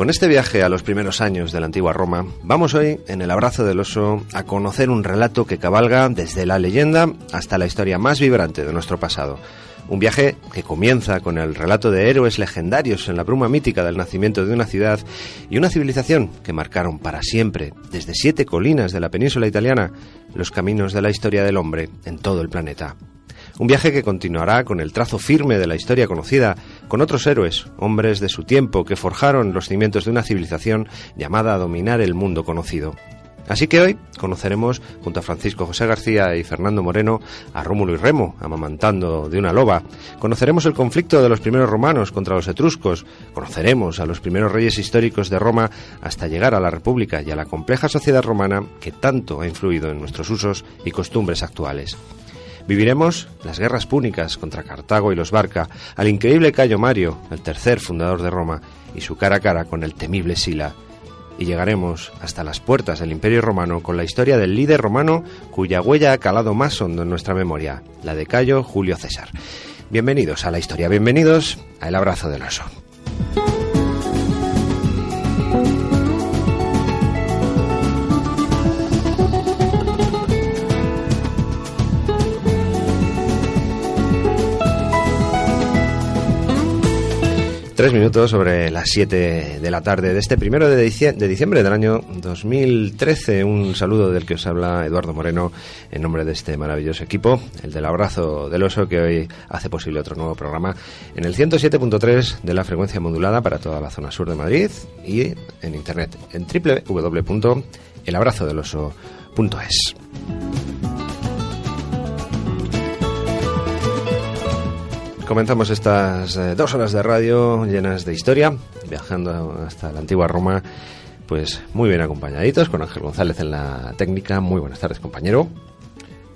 Con este viaje a los primeros años de la antigua Roma, vamos hoy, en el abrazo del oso, a conocer un relato que cabalga desde la leyenda hasta la historia más vibrante de nuestro pasado. Un viaje que comienza con el relato de héroes legendarios en la bruma mítica del nacimiento de una ciudad y una civilización que marcaron para siempre, desde siete colinas de la península italiana, los caminos de la historia del hombre en todo el planeta. Un viaje que continuará con el trazo firme de la historia conocida, con otros héroes, hombres de su tiempo, que forjaron los cimientos de una civilización llamada a dominar el mundo conocido. Así que hoy conoceremos, junto a Francisco José García y Fernando Moreno, a Rómulo y Remo, amamantando de una loba. Conoceremos el conflicto de los primeros romanos contra los etruscos. Conoceremos a los primeros reyes históricos de Roma hasta llegar a la República y a la compleja sociedad romana que tanto ha influido en nuestros usos y costumbres actuales. Viviremos las guerras púnicas contra Cartago y los Barca, al increíble Cayo Mario, el tercer fundador de Roma, y su cara a cara con el temible Sila. Y llegaremos hasta las puertas del Imperio Romano con la historia del líder romano cuya huella ha calado más hondo en nuestra memoria, la de Cayo Julio César. Bienvenidos a la historia, bienvenidos a El Abrazo del Oso. Tres minutos sobre las siete de la tarde de este primero de, dicie- de diciembre del año 2013. Un saludo del que os habla Eduardo Moreno en nombre de este maravilloso equipo, el del abrazo del oso que hoy hace posible otro nuevo programa en el 107.3 de la frecuencia modulada para toda la zona sur de Madrid y en internet en www.elabrazodeloso.es. Comenzamos estas eh, dos horas de radio llenas de historia, viajando hasta la antigua Roma, pues muy bien acompañaditos, con Ángel González en la técnica. Muy buenas tardes, compañero.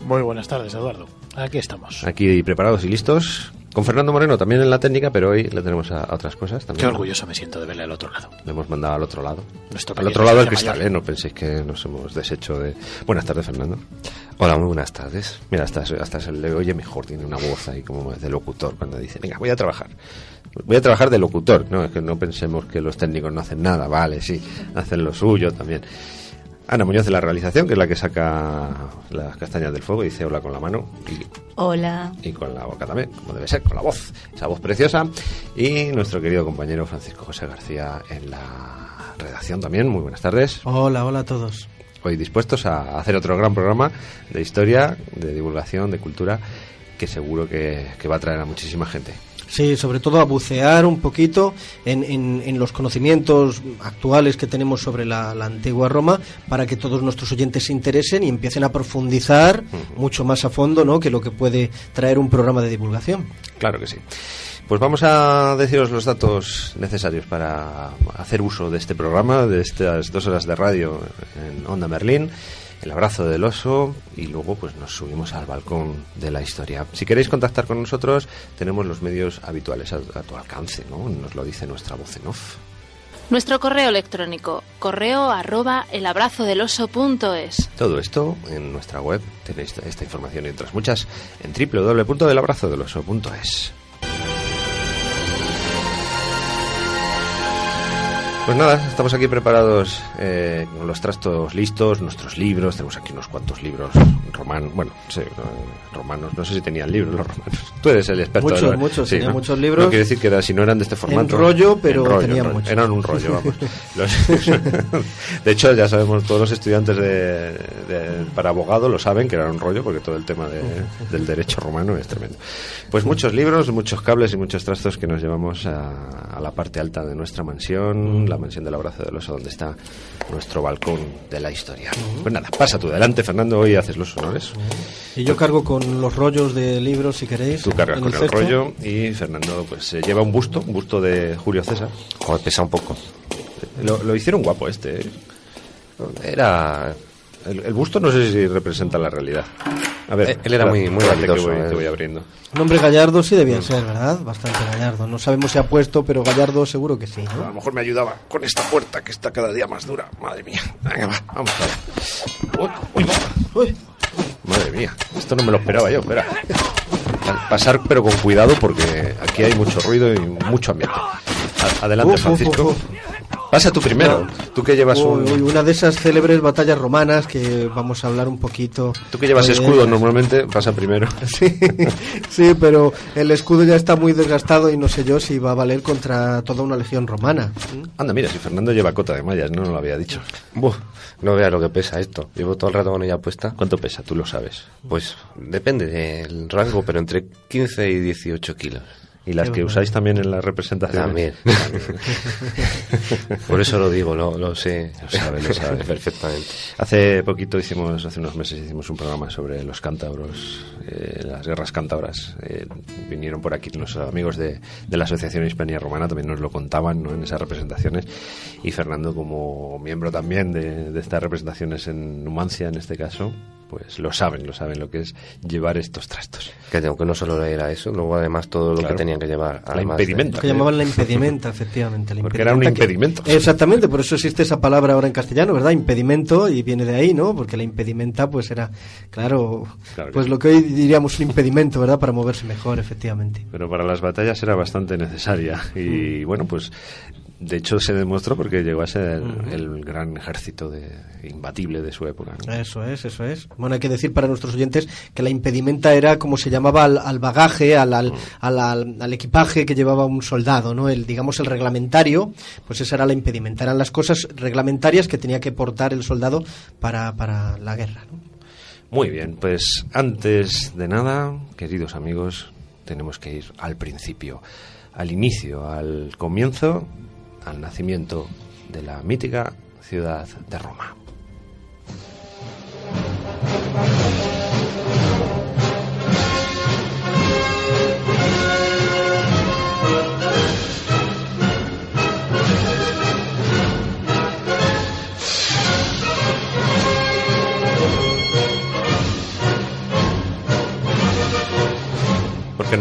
Muy buenas tardes, Eduardo. Aquí estamos. Aquí preparados y listos. Con Fernando Moreno también en la técnica, pero hoy le tenemos a, a otras cosas Qué también. orgulloso me siento de verle al otro lado. Le hemos mandado al otro lado. Nuestro Al otro lado del mayor. cristal, ¿eh? No penséis que nos hemos deshecho de... Buenas tardes, Fernando. Hola, muy buenas tardes. Mira, hasta, hasta se le oye mejor, tiene una voz ahí como de locutor cuando dice, venga, voy a trabajar. Voy a trabajar de locutor. No, es que no pensemos que los técnicos no hacen nada, vale, sí, hacen lo suyo también. Ana Muñoz de la realización, que es la que saca las castañas del fuego, dice hola con la mano y Hola. y con la boca también, como debe ser, con la voz, esa voz preciosa. Y nuestro querido compañero Francisco José García en la redacción también. Muy buenas tardes. Hola, hola a todos. Hoy dispuestos a hacer otro gran programa de historia, de divulgación, de cultura, que seguro que, que va a traer a muchísima gente. Sí, sobre todo a bucear un poquito en, en- en los conocimientos actuales que tenemos sobre la, la antigua Roma para que todos nuestros oyentes se interesen y empiecen a profundizar mucho más a fondo ¿no? que lo que puede traer un programa de divulgación. Claro que sí. Pues vamos a deciros los datos necesarios para hacer uso de este programa, de estas dos horas de radio en Onda Merlín, el abrazo del oso y luego pues nos subimos al balcón de la historia. Si queréis contactar con nosotros, tenemos los medios habituales a, a tu alcance, ¿no? Nos lo dice nuestra voz en off. Nuestro correo electrónico, correo arroba elabrazodeloso.es. Todo esto en nuestra web, tenéis esta información y otras muchas en www.elabrazodeloso.es. Pues nada, estamos aquí preparados eh, con los trastos listos, nuestros libros. Tenemos aquí unos cuantos libros romanos. Bueno, sí, eh, romanos. No sé si tenían libros los romanos. Tú eres el experto. Muchos, de muchos, sí, tenían ¿no? muchos libros. No quiere decir que era- si no eran de este formato. rollo, pero rollo, tenían en rollo. muchos. Eran un rollo, vamos. Los- de hecho, ya sabemos, todos los estudiantes de, de- para abogado lo saben que era un rollo, porque todo el tema de- del derecho romano es tremendo. Pues muchos libros, muchos cables y muchos trastos que nos llevamos a, a la parte alta de nuestra mansión, la mansión del abrazo del oso, donde está nuestro balcón de la historia. Pues nada, pasa tú adelante, Fernando, hoy haces los honores. Y yo cargo con los rollos de libros, si queréis. Tú cargas con el rollo y Fernando pues se lleva un busto, un busto de Julio César. Joder, pesa un poco. Lo, lo hicieron guapo este. ¿eh? Era. El, el busto no sé si representa la realidad. A ver, Eh, él era muy- muy habilidoso, voy, eh. que voy abriendo. Un hombre gallardo sí debía ser, ¿verdad? Bastante gallardo. No sabemos si ha puesto, pero gallardo seguro que sí. ¿no? A lo mejor me ayudaba con esta puerta que está cada día más dura. Madre mía. Venga, va, vamos allá. Uy, uy, va. Uy, Madre mía, esto no me lo esperaba yo, espera. Pa- Pasar pero con cuidado porque aquí hay mucho ruido y mucho ambiente. A- Adelante, Uf, uf, Francisco. uf, Pasa tú primero. Tú que llevas uy, uy, un... una de esas célebres batallas romanas que vamos a hablar un poquito. Tú que llevas de escudo normalmente, pasa primero. Sí, sí, pero el escudo ya está muy desgastado y no sé yo si va a valer contra toda una legión romana. Anda, mira, si Fernando lleva cota de mallas, no, no lo había dicho. Buf, no veas lo que pesa esto. Llevo todo el rato con ella puesta. ¿Cuánto pesa? Tú lo sabes. Pues depende del rango, pero entre 15 y 18 kilos. ¿Y las Qué que barbaridad. usáis también en la representación? También. Por eso lo digo, lo, lo sé. Lo sabe, lo sabe. Perfectamente. Hace poquito hicimos, hace unos meses hicimos un programa sobre los cántabros, eh, las guerras cántabras. Eh, vinieron por aquí los amigos de, de la Asociación Hispania Romana, también nos lo contaban ¿no? en esas representaciones. Y Fernando, como miembro también de, de estas representaciones en Numancia, en este caso, pues lo saben, lo saben lo que es llevar estos trastos. Que tengo que no solo era eso, luego además todo lo Claro. que tenían que llevar. La de- impedimenta. Lo que llamaban la impedimenta, efectivamente. la Porque era un que- impedimento. Exactamente, por eso existe esa palabra ahora en castellano, ¿verdad? Impedimento, y viene de ahí, ¿no? Porque la impedimenta, pues era, claro, Claro pues lo que hoy diríamos un impedimento, ¿verdad? Para moverse mejor, efectivamente. pero para las batallas era bastante necesaria y bueno pues de hecho se demostró porque llegó a ser el gran ejército de, imbatible de su época ¿no? Eso es, eso es. Bueno, hay que decir para nuestros oyentes que la impedimenta era como se llamaba al, al bagaje, al, al, al- al- al equipaje que llevaba un soldado, ¿no? El, digamos, el reglamentario, pues esa era la impedimenta. Eran las cosas reglamentarias que tenía que portar el soldado para, para la guerra, ¿no? muy bien pues antes de nada queridos amigos tenemos que ir al principio al inicio al comienzo al nacimiento de la mítica ciudad de Roma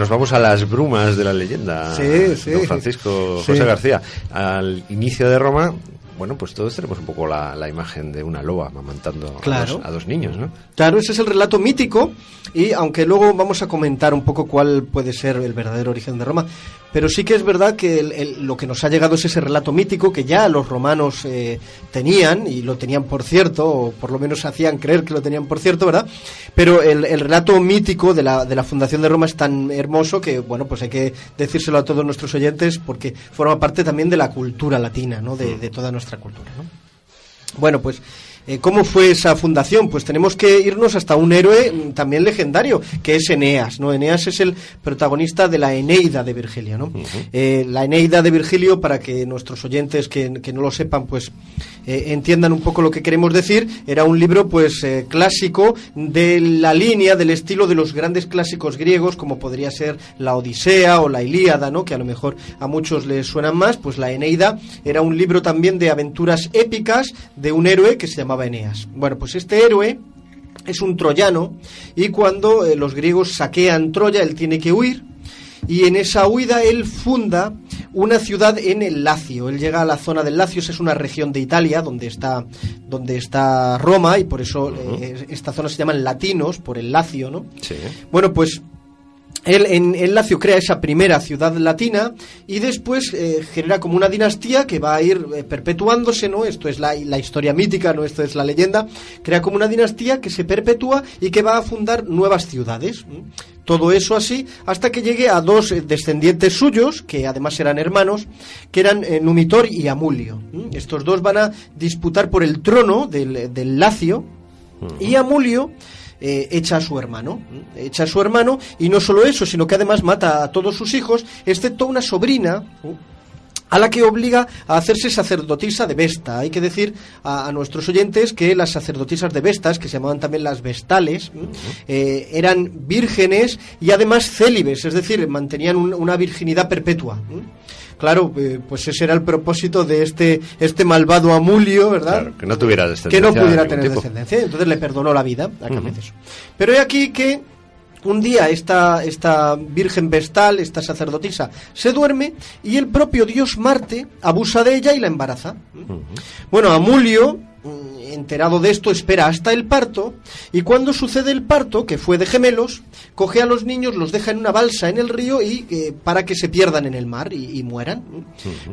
nos vamos a las brumas de la leyenda. Sí, sí. Don Francisco. José García. Al inicio de Roma, bueno, pues todos tenemos un poco la, la imagen de una loba amamantando a dos- a dos niños, ¿no? Claro, ese es el relato mítico y aunque luego vamos a comentar un poco cuál puede ser el verdadero origen de Roma, pero sí que es verdad que el- el- lo que nos ha llegado es ese relato mítico que ya los romanos eh, tenían y lo tenían por cierto, o por lo menos hacían creer que lo tenían por cierto, ¿verdad? Pero el, el relato mítico de la, de la fundación de Roma es tan hermoso que, bueno, pues hay que decírselo a todos nuestros oyentes porque forma parte también de la cultura latina, ¿no? De, de toda nuestra Bueno, pues, eh, ¿cómo fue esa fundación? Pues tenemos que irnos hasta un héroe mm, también legendario, que es Eneas, ¿no? Eneas es el protagonista de la Eneida de Virgilio, ¿no? Eh, la Eneida de Virgilio, para que nuestros oyentes que, que no lo sepan, pues, eh, entiendan un poco lo que queremos decir, era un libro, pues, clásico de la línea, del estilo de los grandes clásicos griegos, como podría ser la Odisea o la Ilíada, ¿no? Que a lo mejor a muchos les suenan más, pues la Eneida era un libro también de aventuras épicas de un héroe que se llamaba Eneas. Bueno, pues este héroe es un troyano y cuando eh, los griegos saquean Troya, él tiene que huir y en esa huida él funda una ciudad en el Lacio. Él llega a la zona del Lacio, esa es una región de Italia donde está, donde está Roma y por eso eh, esta zona se llaman latinos, por el Lacio, ¿no? Sí. Bueno, pues él en, en Lacio crea esa primera ciudad latina y después eh, genera como una dinastía que va a ir eh, perpetuándose, ¿no? Esto es la, la historia mítica, ¿no? Esto es la leyenda. Crea como una dinastía que se perpetúa y que va a fundar nuevas ciudades. Todo eso así hasta que llegue a dos eh, descendientes suyos, que además eran hermanos, que eran eh, Numitor y Amulio. Estos dos van a disputar por el trono del, del Lacio y Amulio eh, echa a su hermano. Echa a su hermano y no solo eso, sino que además mata a todos sus hijos, excepto una sobrina. a la que obliga a hacerse sacerdotisa de Vesta. Hay que decir a, a nuestros oyentes que las sacerdotisas de Vestas, que se llamaban también las Vestales, eh, eran vírgenes y además célibes, es decir, mantenían un- una virginidad perpetua. Claro, eh, pues ese era el propósito de este, este malvado Amulio, ¿verdad? Claro, que no tuviera que descendencia. no pudiera tener tipo. descendencia. Entonces le perdonó la vida a Cameces. Pero he aquí que un día esta, esta virgen vestal, esta sacerdotisa, se duerme y el propio dios Marte abusa de ella y la embaraza. Bueno, Amulio, enterado de esto, espera hasta el parto y cuando sucede el parto, que fue de gemelos, coge a los niños, los deja en una balsa en el río y eh, para que se pierdan en el mar y, y mueran.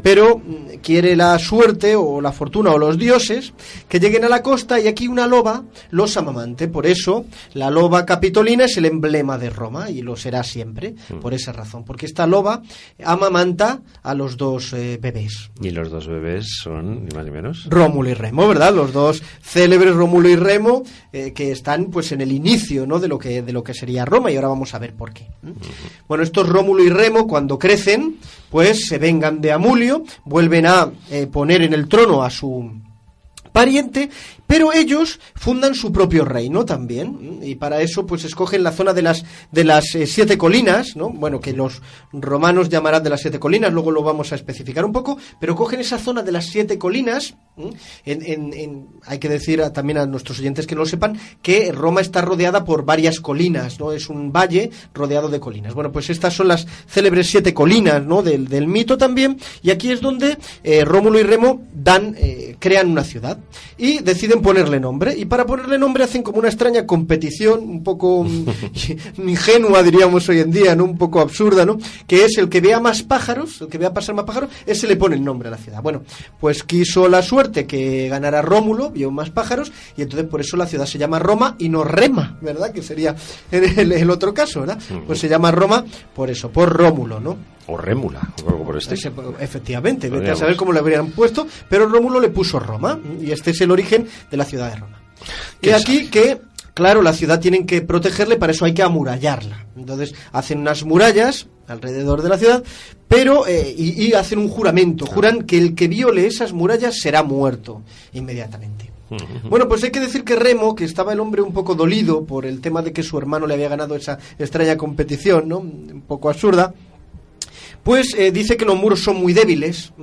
Pero mm, quiere la suerte o la fortuna o los dioses que lleguen a la costa y aquí una loba los amamante. Por eso la loba capitolina es el emblema de Roma y lo será siempre, por esa razón. Porque esta loba amamanta a los dos eh, bebés. Y los dos bebés son, ni más ni menos. Rómulo y Remo, ¿verdad? Los dos célebres Rómulo y Remo eh, que están pues en el inicio, ¿no? de lo que de lo que sería Roma y ahora vamos a ver por qué. Bueno, estos Rómulo y Remo cuando crecen, pues se vengan de Amulio, vuelven a eh, poner en el trono a su pariente, pero ellos fundan su propio reino también y para eso pues escogen la zona de las de las eh, siete colinas, ¿no? Bueno, que los romanos llamarán de las siete colinas, luego lo vamos a especificar un poco, pero cogen esa zona de las siete colinas, hay que decir también a nuestros oyentes que no lo sepan que Roma está rodeada por varias colinas, ¿no? Es un valle rodeado de colinas. Bueno, pues estas son las célebres siete colinas, ¿no? Del, del mito también y aquí es donde eh, Rómulo y Remo dan eh, crean una ciudad y deciden ponerle nombre. Y para ponerle nombre hacen como una extraña competición un poco mm, ingenua diríamos hoy en día no un poco absurda no que es el que vea más pájaros el que vea pasar más pájaros ese le pone el nombre a la ciudad. Bueno pues quiso la suerte que ganara Rómulo vio más pájaros y entonces por eso la ciudad se llama Roma y no Rema verdad que sería el, el- el otro caso verdad pues se llama Roma por eso por Rómulo no O Rémula, o algo por este. efectivamente, vete a saber cómo le habrían puesto, pero Rómulo le puso Roma, y este es el origen de la ciudad de Roma. Y ¿Quién aquí que, claro, la ciudad tienen que protegerle, para eso hay que amurallarla. Entonces hacen unas murallas alrededor de la ciudad, pero eh, y, y hacen un juramento, juran que el que viole esas murallas será muerto inmediatamente. Bueno, pues hay que decir que Remo, que estaba el hombre un poco dolido por el tema de que su hermano le había ganado esa extraña competición, ¿no? Un poco absurda, pues eh, dice que los muros son muy débiles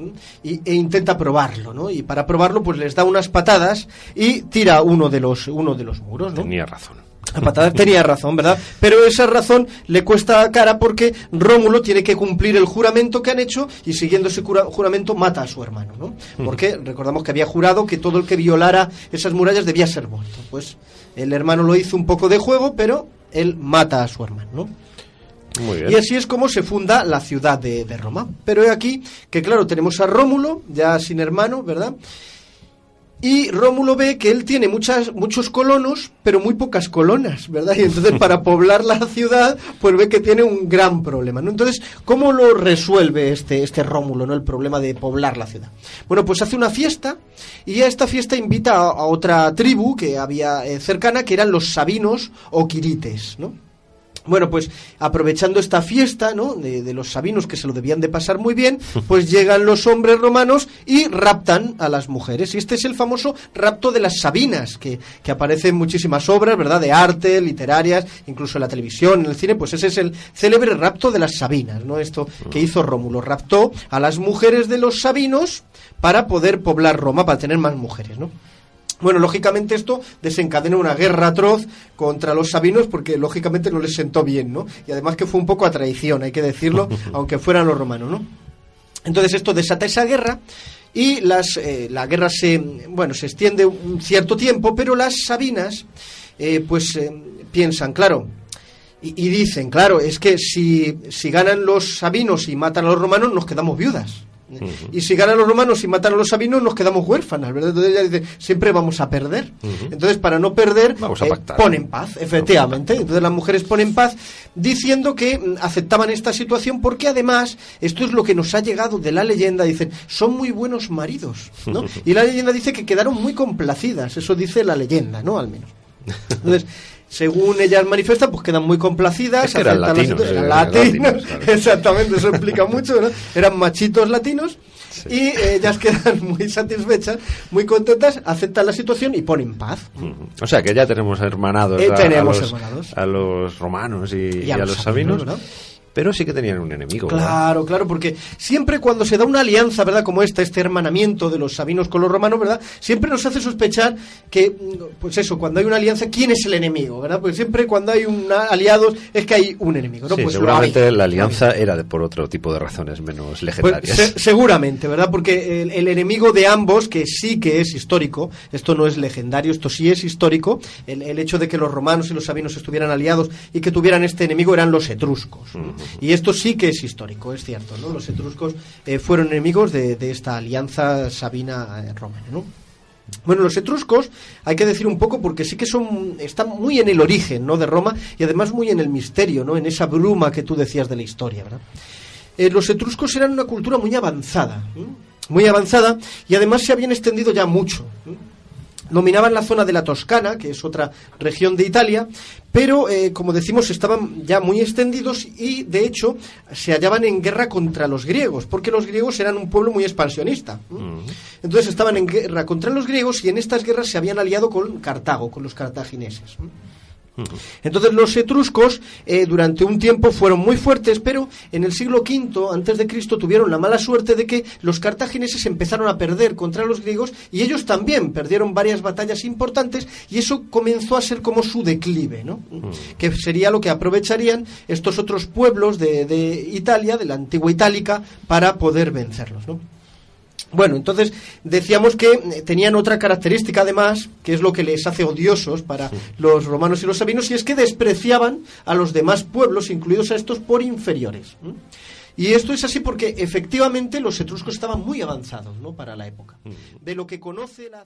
y, e intenta probarlo, ¿no? Y para probarlo, pues les da unas patadas y tira uno de los, uno de los muros, ¿no? Tenía razón. La patada tenía razón, ¿verdad? Pero esa razón le cuesta cara porque Rómulo tiene que cumplir el juramento que han hecho y siguiendo ese juramento mata a su hermano, ¿no? Porque recordamos que había jurado que todo el que violara esas murallas debía ser muerto. Pues el hermano lo hizo un poco de juego, pero él mata a su hermano, ¿no? Muy bien. Y así es como se funda la ciudad de, de Roma. Pero he aquí que, claro, tenemos a Rómulo, ya sin hermano, ¿verdad? Y Rómulo ve que él tiene muchas, muchos colonos, pero muy pocas colonas, ¿verdad? Y entonces para poblar la ciudad, pues ve que tiene un gran problema, ¿no? Entonces, ¿cómo lo resuelve este, este Rómulo, ¿no? El problema de poblar la ciudad. Bueno, pues hace una fiesta y a esta fiesta invita a, a otra tribu que había eh, cercana, que eran los sabinos o quirites, ¿no? Bueno, pues aprovechando esta fiesta, ¿no? De, de los sabinos que se lo debían de pasar muy bien, pues llegan los hombres romanos y raptan a las mujeres. Y este es el famoso rapto de las sabinas, que, que aparece en muchísimas obras, ¿verdad? De arte, literarias, incluso en la televisión, en el cine, pues ese es el célebre rapto de las sabinas, ¿no? Esto que hizo Rómulo, raptó a las mujeres de los sabinos para poder poblar Roma, para tener más mujeres, ¿no? Bueno, lógicamente esto desencadena una guerra atroz contra los sabinos porque lógicamente no les sentó bien, ¿no? Y además que fue un poco a traición, hay que decirlo, aunque fueran los romanos, ¿no? Entonces esto desata esa guerra y las, eh, la guerra se, bueno, se extiende un cierto tiempo, pero las sabinas eh, pues eh, piensan, claro, Y, y dicen, claro, es que si, si ganan los sabinos y matan a los romanos, nos quedamos viudas. Y si ganan los romanos y matan a los sabinos, nos quedamos huérfanas, ¿verdad? Entonces ella dice, siempre vamos a perder. Entonces, para no perder, Vamos a eh, ponen paz, efectivamente. Entonces las mujeres ponen paz diciendo que mm, aceptaban esta situación porque además, esto es lo que nos ha llegado de la leyenda, dicen, son muy buenos maridos, ¿no? Y la leyenda dice que quedaron muy complacidas, eso dice la leyenda, ¿no? Al menos. Entonces, según ellas manifiestan, pues quedan muy complacidas. Es que eran latinos, eh, latinos, latinos, exactamente, eso explica mucho, ¿verdad? Eran machitos latinos y ellas quedan muy satisfechas, muy contentas, aceptan la situación y ponen paz. O sea que ya tenemos hermanados, Eh, a, tenemos a los, hermanados. a los romanos y, y a, los sabinos, sabinos, ¿verdad? Pero sí que tenían un enemigo. ¿verdad? Claro, claro, porque siempre cuando se da una alianza, ¿verdad? Como esta, este hermanamiento de los sabinos con los romanos, ¿verdad? Siempre nos hace sospechar que, pues eso, cuando hay una alianza, ¿quién es el enemigo, ¿verdad? Porque siempre cuando hay un aliados es que hay un enemigo, ¿no? Sí, Pues seguramente la alianza era de, por otro tipo de razones menos Pues, legendarias. se- seguramente, ¿verdad? Porque el, el enemigo de ambos, que sí que es histórico, esto no es legendario, esto sí es histórico, el, el hecho de que los romanos y los sabinos estuvieran aliados y que tuvieran este enemigo eran los etruscos. Y esto sí que es histórico, es cierto, ¿no? Los etruscos eh, fueron enemigos de, de esta alianza sabina-romana, ¿no? Bueno, los etruscos, hay que decir un poco porque sí que son están muy en el origen, ¿no? de Roma y además muy en el misterio, ¿no? En esa bruma que tú decías de la historia, ¿verdad? Eh, los etruscos eran una cultura muy avanzada, muy avanzada y además se habían extendido ya mucho. Dominaban la zona de la Toscana, que es otra región de Italia, pero eh, como decimos estaban ya muy extendidos y de hecho se hallaban en guerra contra los griegos, porque los griegos eran un pueblo muy expansionista. ¿m? Entonces estaban en guerra contra los griegos y en estas guerras se habían aliado con Cartago, con los cartagineses. Entonces los etruscos eh, durante un tiempo fueron muy fuertes, pero en el siglo V antes de Cristo tuvieron la mala suerte de que los cartagineses empezaron a perder contra los griegos y ellos también perdieron varias batallas importantes y eso comenzó a ser como su declive, ¿no? Que sería lo que aprovecharían estos otros pueblos de, de Italia, de la antigua Itálica, para poder vencerlos, ¿no? Bueno, entonces decíamos que eh, tenían otra característica además, que es lo que les hace odiosos para los romanos y los sabinos, y es que despreciaban a los demás pueblos, incluidos a estos, por inferiores. Y esto es así porque efectivamente los etruscos estaban muy avanzados ¿no? para la época. De lo que conoce la...